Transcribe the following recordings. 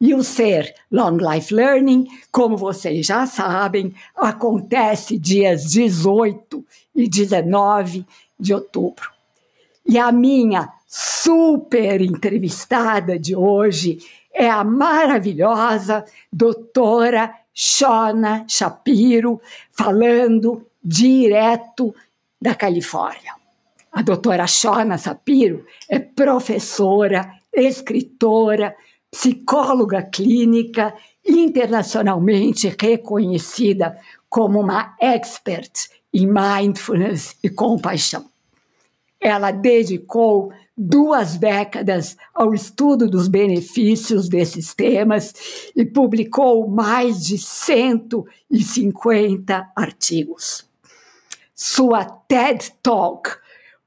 E o ser Long Life Learning, como vocês já sabem, acontece dias 18 e 19 de outubro. E a minha super entrevistada de hoje é a maravilhosa doutora Shona Shapiro, falando direto da Califórnia. A doutora Shona Shapiro é professora, escritora, psicóloga clínica, internacionalmente reconhecida como uma expert em mindfulness e compaixão. Ela dedicou duas décadas ao estudo dos benefícios desses temas e publicou mais de 150 artigos. Sua TED Talk,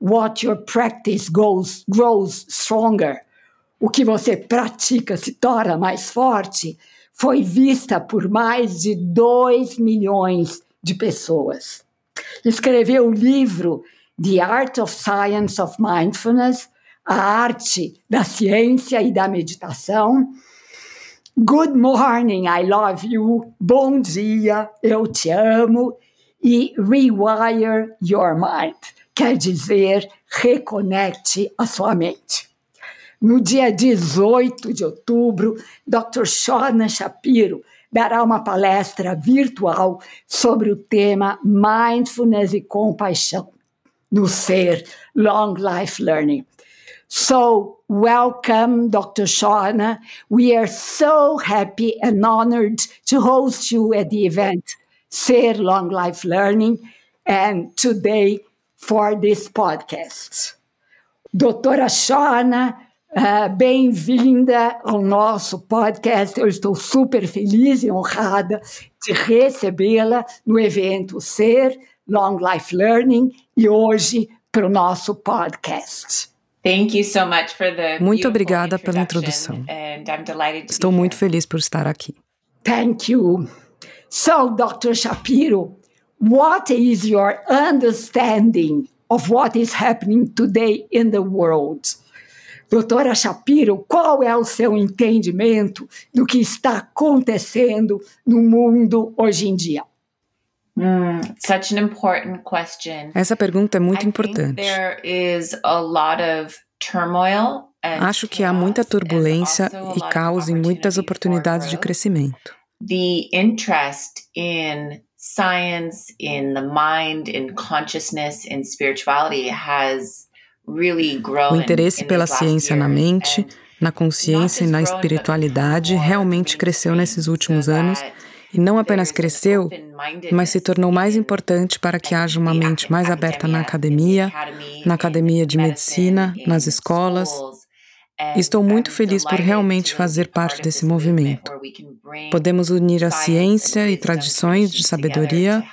What Your Practice Goes, Grows Stronger, o que você pratica se torna mais forte, foi vista por mais de 2 milhões de pessoas. Escreveu o livro The Art of Science of Mindfulness, a arte da ciência e da meditação. Good morning, I love you. Bom dia, eu te amo. E rewire your mind, quer dizer, reconecte a sua mente. No dia 18 de outubro, Dr. Shona Shapiro dará uma palestra virtual sobre o tema Mindfulness e Compaixão no Ser Long Life Learning. So, welcome, Dr. Shona. We are so happy and honored to host you at the event Ser Long Life Learning and today for this podcast. Doutora Shona, Uh, Bem-vinda ao nosso podcast. Eu estou super feliz e honrada de recebê-la no evento Ser Long Life Learning e hoje para o nosso podcast. Muito obrigada pela introdução. Estou muito feliz por estar aqui. Thank you. So, Dr. Shapiro, what is your understanding of what is happening today in the world? Doutora Shapiro, qual é o seu entendimento do que está acontecendo no mundo hoje em dia? Hmm, Essa pergunta é muito importante. Acho que há muita turbulência e caos em muitas oportunidades de crescimento. The interest in science, in the mind, in consciousness, in spirituality has o interesse pela ciência na mente, na consciência e na espiritualidade realmente cresceu nesses últimos anos e não apenas cresceu, mas se tornou mais importante para que haja uma mente mais aberta na academia, na academia de medicina, nas escolas. Estou muito feliz por realmente fazer parte desse movimento. Podemos unir a ciência e tradições de sabedoria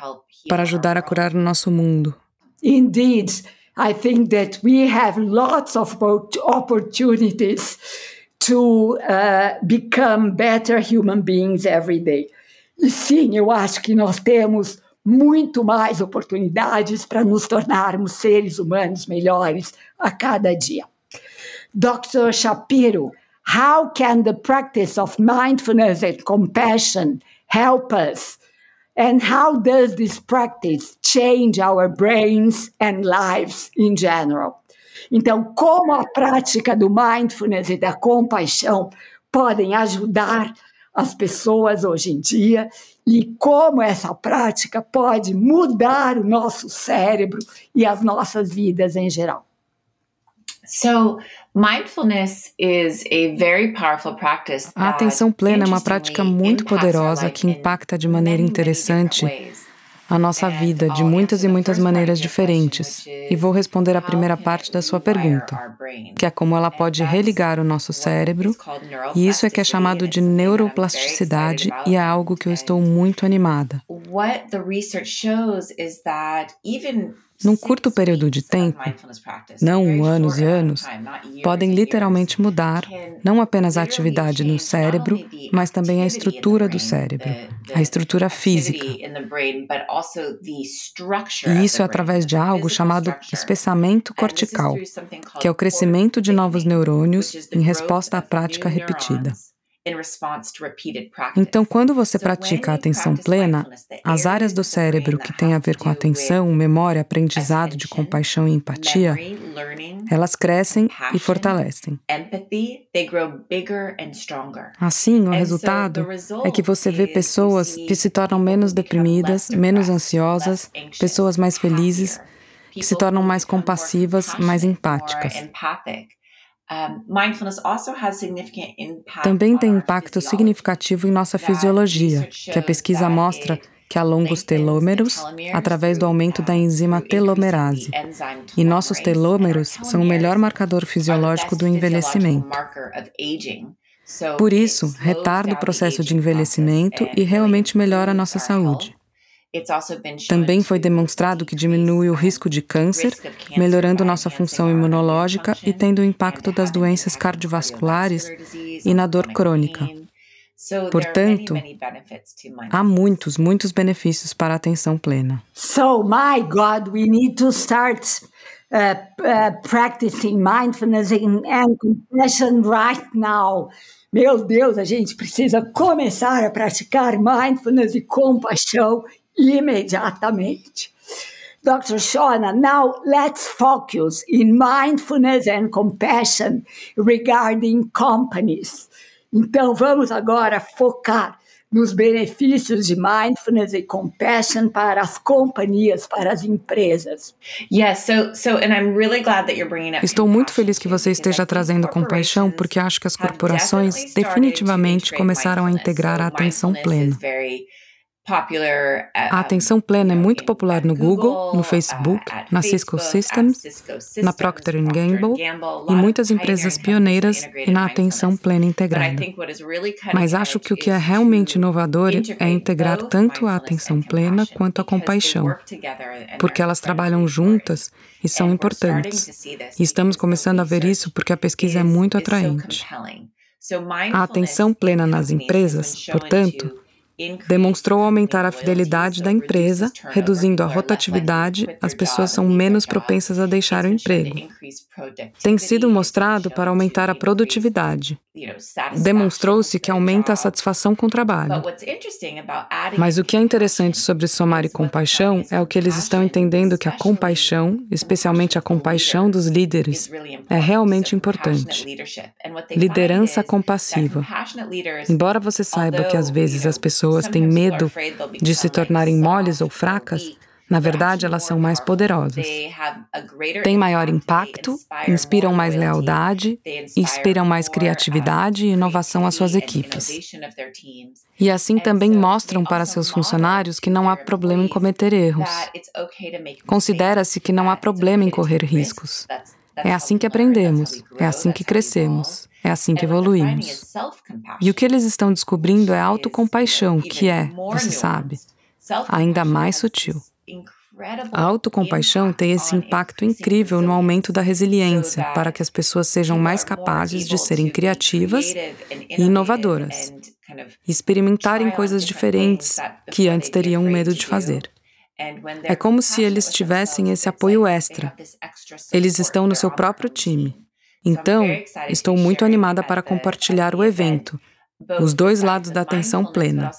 para ajudar a curar o nosso mundo. Indeed. I think that we have lots of opportunities to uh, become better human beings every day. E sim, eu acho que nós temos muito mais oportunidades para nos tornarmos seres humanos melhores a cada dia. Dr. Shapiro, how can the practice of mindfulness and compassion help us And how does this practice change our brains and lives in general? Então, como a prática do mindfulness e da compaixão podem ajudar as pessoas hoje em dia e como essa prática pode mudar o nosso cérebro e as nossas vidas em geral. So, mindfulness is a very powerful practice. A atenção plena é uma prática muito poderosa que impacta de maneira interessante a nossa vida de muitas e muitas maneiras diferentes. E vou responder a primeira parte da sua pergunta, que é como ela pode religar o nosso cérebro, e isso é que é chamado de neuroplasticidade e é algo que eu estou muito animada. Num curto período de tempo, não anos e anos, podem literalmente mudar não apenas a atividade no cérebro, mas também a estrutura do cérebro, a estrutura física. E isso é através de algo chamado espessamento cortical, que é o crescimento de novos neurônios em resposta à prática repetida. Então, quando você pratica a atenção plena, as áreas do cérebro que têm a ver com atenção, memória, aprendizado de compaixão e empatia, elas crescem e fortalecem. Assim, o resultado é que você vê pessoas que se tornam menos deprimidas, menos ansiosas, pessoas mais felizes, que se tornam mais compassivas, mais empáticas. Também tem impacto significativo em nossa fisiologia, que a pesquisa mostra que alonga os telômeros através do aumento da enzima telomerase. E nossos telômeros são o melhor marcador fisiológico do envelhecimento. Por isso, retarda o processo de envelhecimento e realmente melhora a nossa saúde. Também foi demonstrado que diminui o risco de câncer, melhorando nossa função imunológica e tendo o impacto das doenças cardiovasculares e na dor crônica. Portanto, há muitos, muitos benefícios para a atenção plena. So, my God, we need to start uh, uh, practicing mindfulness and compassion right now. Meu Deus, a gente precisa começar a praticar mindfulness e compaixão imediatamente. Dr. Shona, now let's focus in mindfulness and compassion regarding companies. Então vamos agora focar nos benefícios de mindfulness e compassion para as companhias, para as empresas. Estou muito feliz que você esteja trazendo compaixão, porque acho que as corporações definitivamente começaram a integrar a atenção plena. A atenção plena é muito popular no Google, no Facebook, na Cisco Systems, na Procter Gamble e muitas empresas pioneiras e na atenção plena integrada. Mas acho que o que é realmente inovador é integrar tanto a atenção plena quanto a compaixão, porque elas trabalham juntas e são importantes. E estamos começando a ver isso porque a pesquisa é muito atraente. A atenção plena nas empresas, portanto, demonstrou aumentar a fidelidade da empresa, reduzindo a rotatividade, as pessoas são menos propensas a deixar o emprego. Tem sido mostrado para aumentar a produtividade. Demonstrou-se que aumenta a satisfação com o trabalho. Mas o que é interessante sobre somar e compaixão é o que eles estão entendendo que a compaixão, especialmente a compaixão dos líderes, é realmente importante. Liderança compassiva. Embora você saiba que às vezes as pessoas têm medo de se tornarem moles ou fracas, na verdade, elas são mais poderosas. Têm maior impacto, inspiram mais lealdade, inspiram mais criatividade e inovação às suas equipes. E assim também mostram para seus funcionários que não há problema em cometer erros. Considera-se que não há problema em correr riscos. É assim que aprendemos, é assim que crescemos. É assim que evoluímos. E o que eles estão descobrindo é autocompaixão, que é, você sabe, ainda mais sutil. A autocompaixão tem esse impacto incrível no aumento da resiliência, para que as pessoas sejam mais capazes de serem criativas e inovadoras, e experimentarem coisas diferentes que antes teriam medo de fazer. É como se eles tivessem esse apoio extra. Eles estão no seu próprio time. Então, estou muito animada para compartilhar o evento, os dois lados da atenção plena,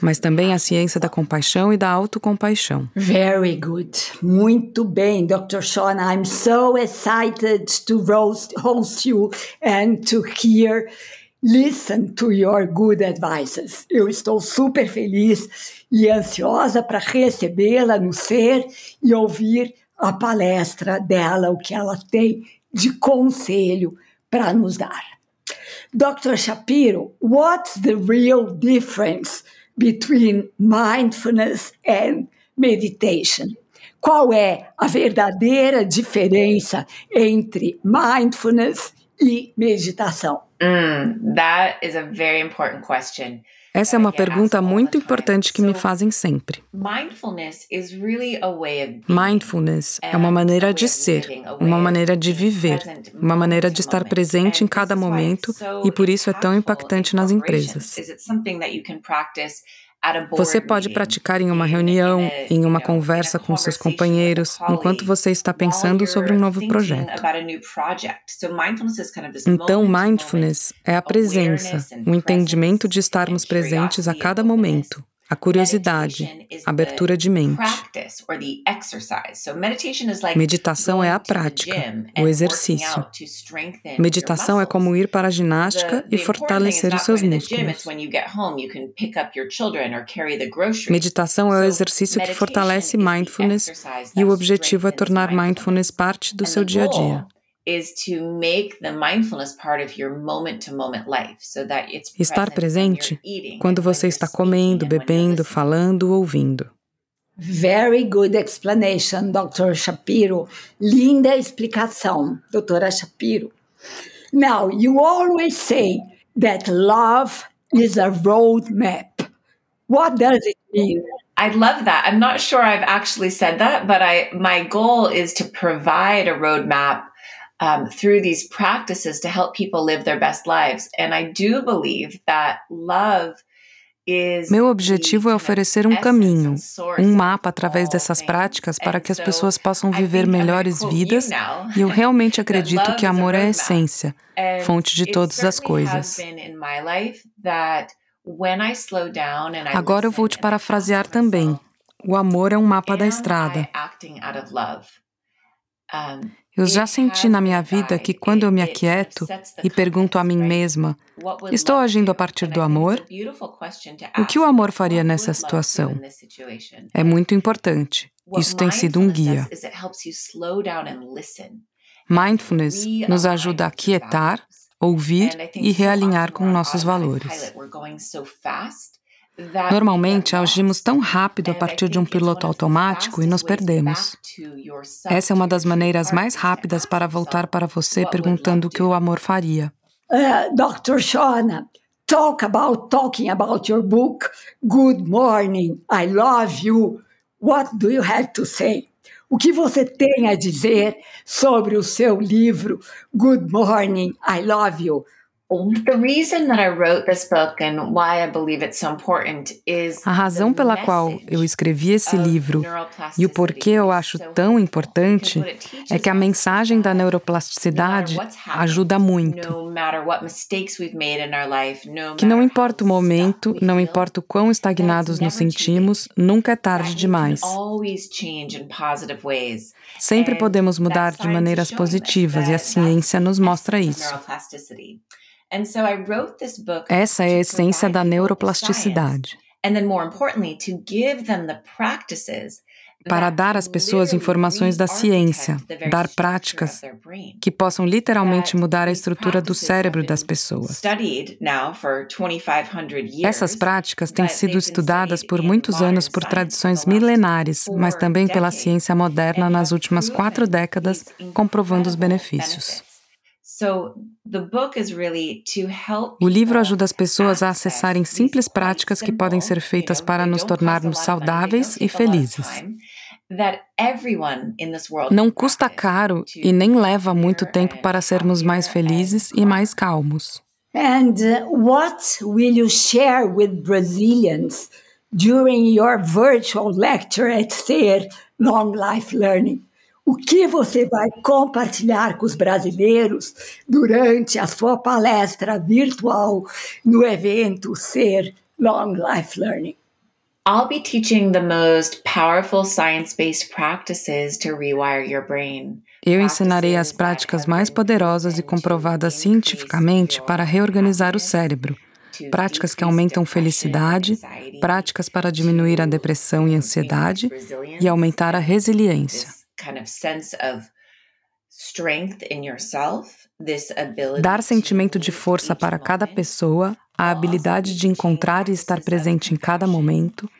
mas também a ciência da compaixão e da autocompaixão. Very good. Muito bem, Dr. Sean. I'm so excited to host you and to hear listen to your good advices. Eu estou super feliz e ansiosa para recebê-la no ser e ouvir a palestra dela, o que ela tem de conselho para nos dar. Dr. Shapiro, what's the real difference between mindfulness and meditation? Qual é a verdadeira diferença entre mindfulness e meditação? Mm, that is a very important question. Essa é uma pergunta muito importante que me fazem sempre. Mindfulness é uma maneira de ser, uma maneira de viver, uma maneira de estar presente em cada momento e por isso é tão impactante nas empresas. Você pode praticar em uma reunião, em uma conversa com seus companheiros, enquanto você está pensando sobre um novo projeto. Então, mindfulness é a presença, o entendimento de estarmos presentes a cada momento, a curiosidade, a abertura de mente. Meditação é a prática, o exercício. Meditação é como ir para a ginástica e fortalecer os seus músculos. Meditação é o exercício que fortalece mindfulness e o objetivo é tornar mindfulness parte do seu dia a dia. Estar presente quando você está comendo, bebendo, falando, ouvindo. Very good explanation, Dr. Shapiro. Linda explicação, doutora Shapiro. Now, you always say that love is a roadmap. What does it mean? I love that. I'm not sure I've actually said that, but I my goal is to provide a roadmap um, through these practices to help people live their best lives. And I do believe that love Meu objetivo é oferecer um caminho, um mapa através dessas práticas para que as pessoas possam viver melhores vidas, e eu realmente acredito que amor é a essência, fonte de todas as coisas. Agora eu vou te parafrasear também. O amor é um mapa da estrada. Eu já senti na minha vida que quando eu me aquieto e pergunto a mim mesma: estou agindo a partir do amor? O que o amor faria nessa situação? É muito importante. Isso tem sido um guia. Mindfulness nos ajuda a quietar, ouvir e realinhar com nossos valores. Normalmente agimos tão rápido a partir de um piloto automático e nos perdemos. Essa é uma das maneiras mais rápidas para voltar para você perguntando o que o amor faria. Uh, Dr. Shona, talk about talking about your book. Good morning, I love you. What do you have to say? O que você tem a dizer sobre o seu livro Good Morning, I Love You? A razão pela qual eu escrevi esse livro e o porquê eu acho tão importante é que a mensagem da neuroplasticidade ajuda muito. Que não importa o momento, não importa o quão estagnados nos sentimos, nunca é tarde demais. Sempre podemos mudar de maneiras positivas e a ciência nos mostra isso. Essa é a essência da neuroplasticidade. Para dar às pessoas informações da ciência, dar práticas que possam literalmente mudar a estrutura do cérebro das pessoas. Essas práticas têm sido estudadas por muitos anos por tradições milenares, mas também pela ciência moderna nas últimas quatro décadas, comprovando os benefícios. O livro ajuda as pessoas a acessarem simples práticas que podem ser feitas para nos tornarmos saudáveis e felizes. Não custa caro e nem leva muito tempo para sermos mais felizes e mais calmos. And uh, what will you share with Brazilians during your virtual lecture at SER Long Life Learning? O que você vai compartilhar com os brasileiros durante a sua palestra virtual no evento Ser Long Life Learning? I'll be teaching the most powerful science based practices to rewire your brain. Eu ensinarei as práticas mais poderosas e comprovadas cientificamente para reorganizar o cérebro. Práticas que aumentam felicidade, práticas para diminuir a depressão e ansiedade e aumentar a resiliência. Dar sentimento de força para cada pessoa, a habilidade de encontrar e estar presente em cada momento,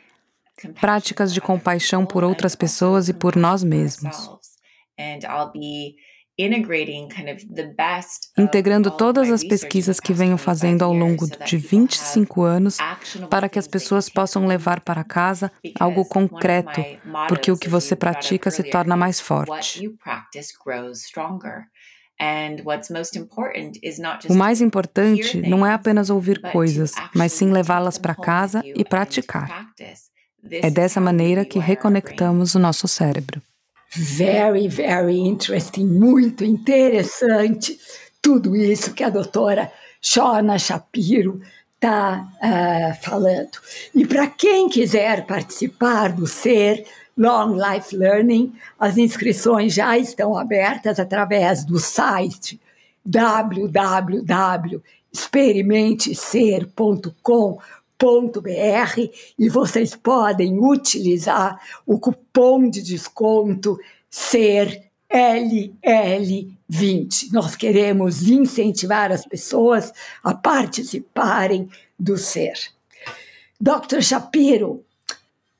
práticas de compaixão por outras pessoas e por nós mesmos. Integrando todas as pesquisas que venho fazendo ao longo de 25 anos para que as pessoas possam levar para casa algo concreto, porque o que você pratica se torna mais forte. O mais importante não é apenas ouvir coisas, mas sim levá-las para casa e praticar. É dessa maneira que reconectamos o nosso cérebro. Very, very interesting, muito interessante tudo isso que a doutora Shona Shapiro está uh, eh, falando. E para quem quiser participar do SER Long Life Learning, as inscrições já estão abertas através do site www.experimentecer.com.br e vocês podem utilizar o cupom de desconto SER LL20. Nós queremos incentivar as pessoas a participarem do SER. Dr. Shapiro,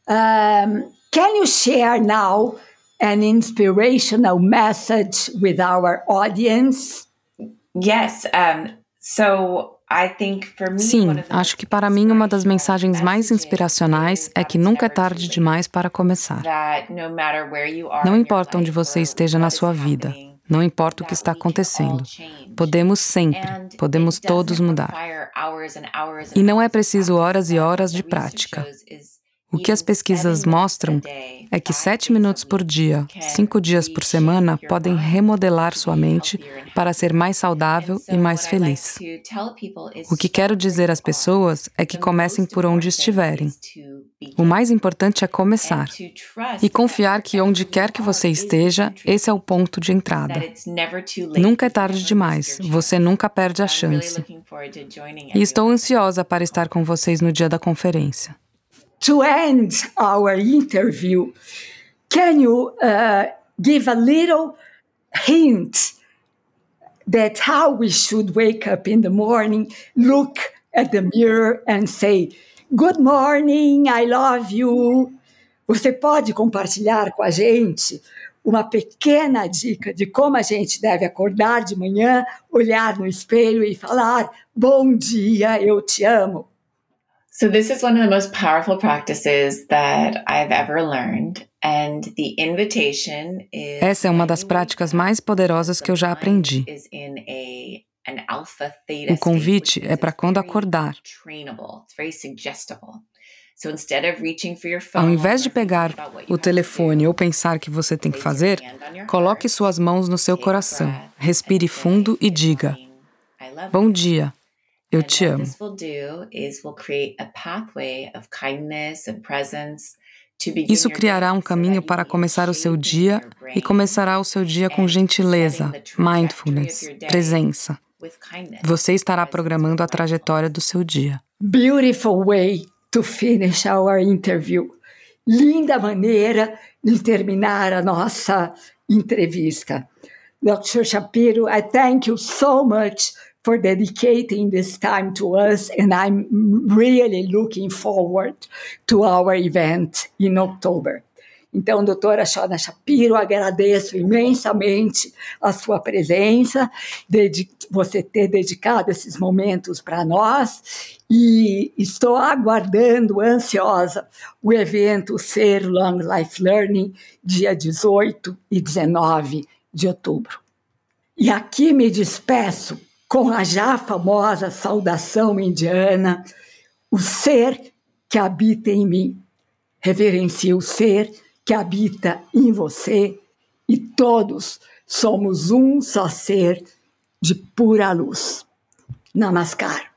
um, can you share now an inspirational message with our audience? Yes. Um, so Sim, acho que para mim uma das mensagens mais inspiracionais é que nunca é tarde demais para começar. Não importa onde você esteja na sua vida, não importa o que está acontecendo. Podemos sempre, podemos todos mudar. E não é preciso horas e horas de prática. O que as pesquisas mostram é que sete minutos por dia, cinco dias por semana, podem remodelar sua mente para ser mais saudável e mais feliz. O que quero dizer às pessoas é que comecem por onde estiverem. O mais importante é começar e confiar que onde quer que você esteja, esse é o ponto de entrada. Nunca é tarde demais, você nunca perde a chance. E estou ansiosa para estar com vocês no dia da conferência. To end our interview, can you uh, give a little hint that how we should wake up in the morning, look at the mirror and say, Good morning, I love you. Você pode compartilhar com a gente uma pequena dica de como a gente deve acordar de manhã, olhar no espelho e falar: Bom dia, eu te amo. So, this is one of the most powerful practices that I've ever learned. And the invitation is Essa é uma das práticas mais poderosas que eu já aprendi. O convite é para quando acordar. Ao invés de pegar o telefone ou pensar que você tem que fazer, coloque suas mãos no seu coração, respire fundo e diga: Bom dia, eu te amo. Isso criará um caminho para começar o seu dia e começará o seu dia com gentileza, mindfulness, presença. Você estará programando a trajetória do seu dia. Beautiful way to finish our interview. Linda maneira de terminar a nossa entrevista. Dr. Shapiro, I thank you so much for dedicating this time to us. And I'm really looking forward to our event in October. Então, doutora Shona Shapiro, agradeço imensamente a sua presença, você ter dedicado esses momentos para nós e estou aguardando, ansiosa, o evento Ser Long Life Learning, dia 18 e 19 de outubro. E aqui me despeço com a já famosa saudação indiana, o ser que habita em mim. Reverencie o ser que habita em você e todos somos um só ser de pura luz. Namaskar.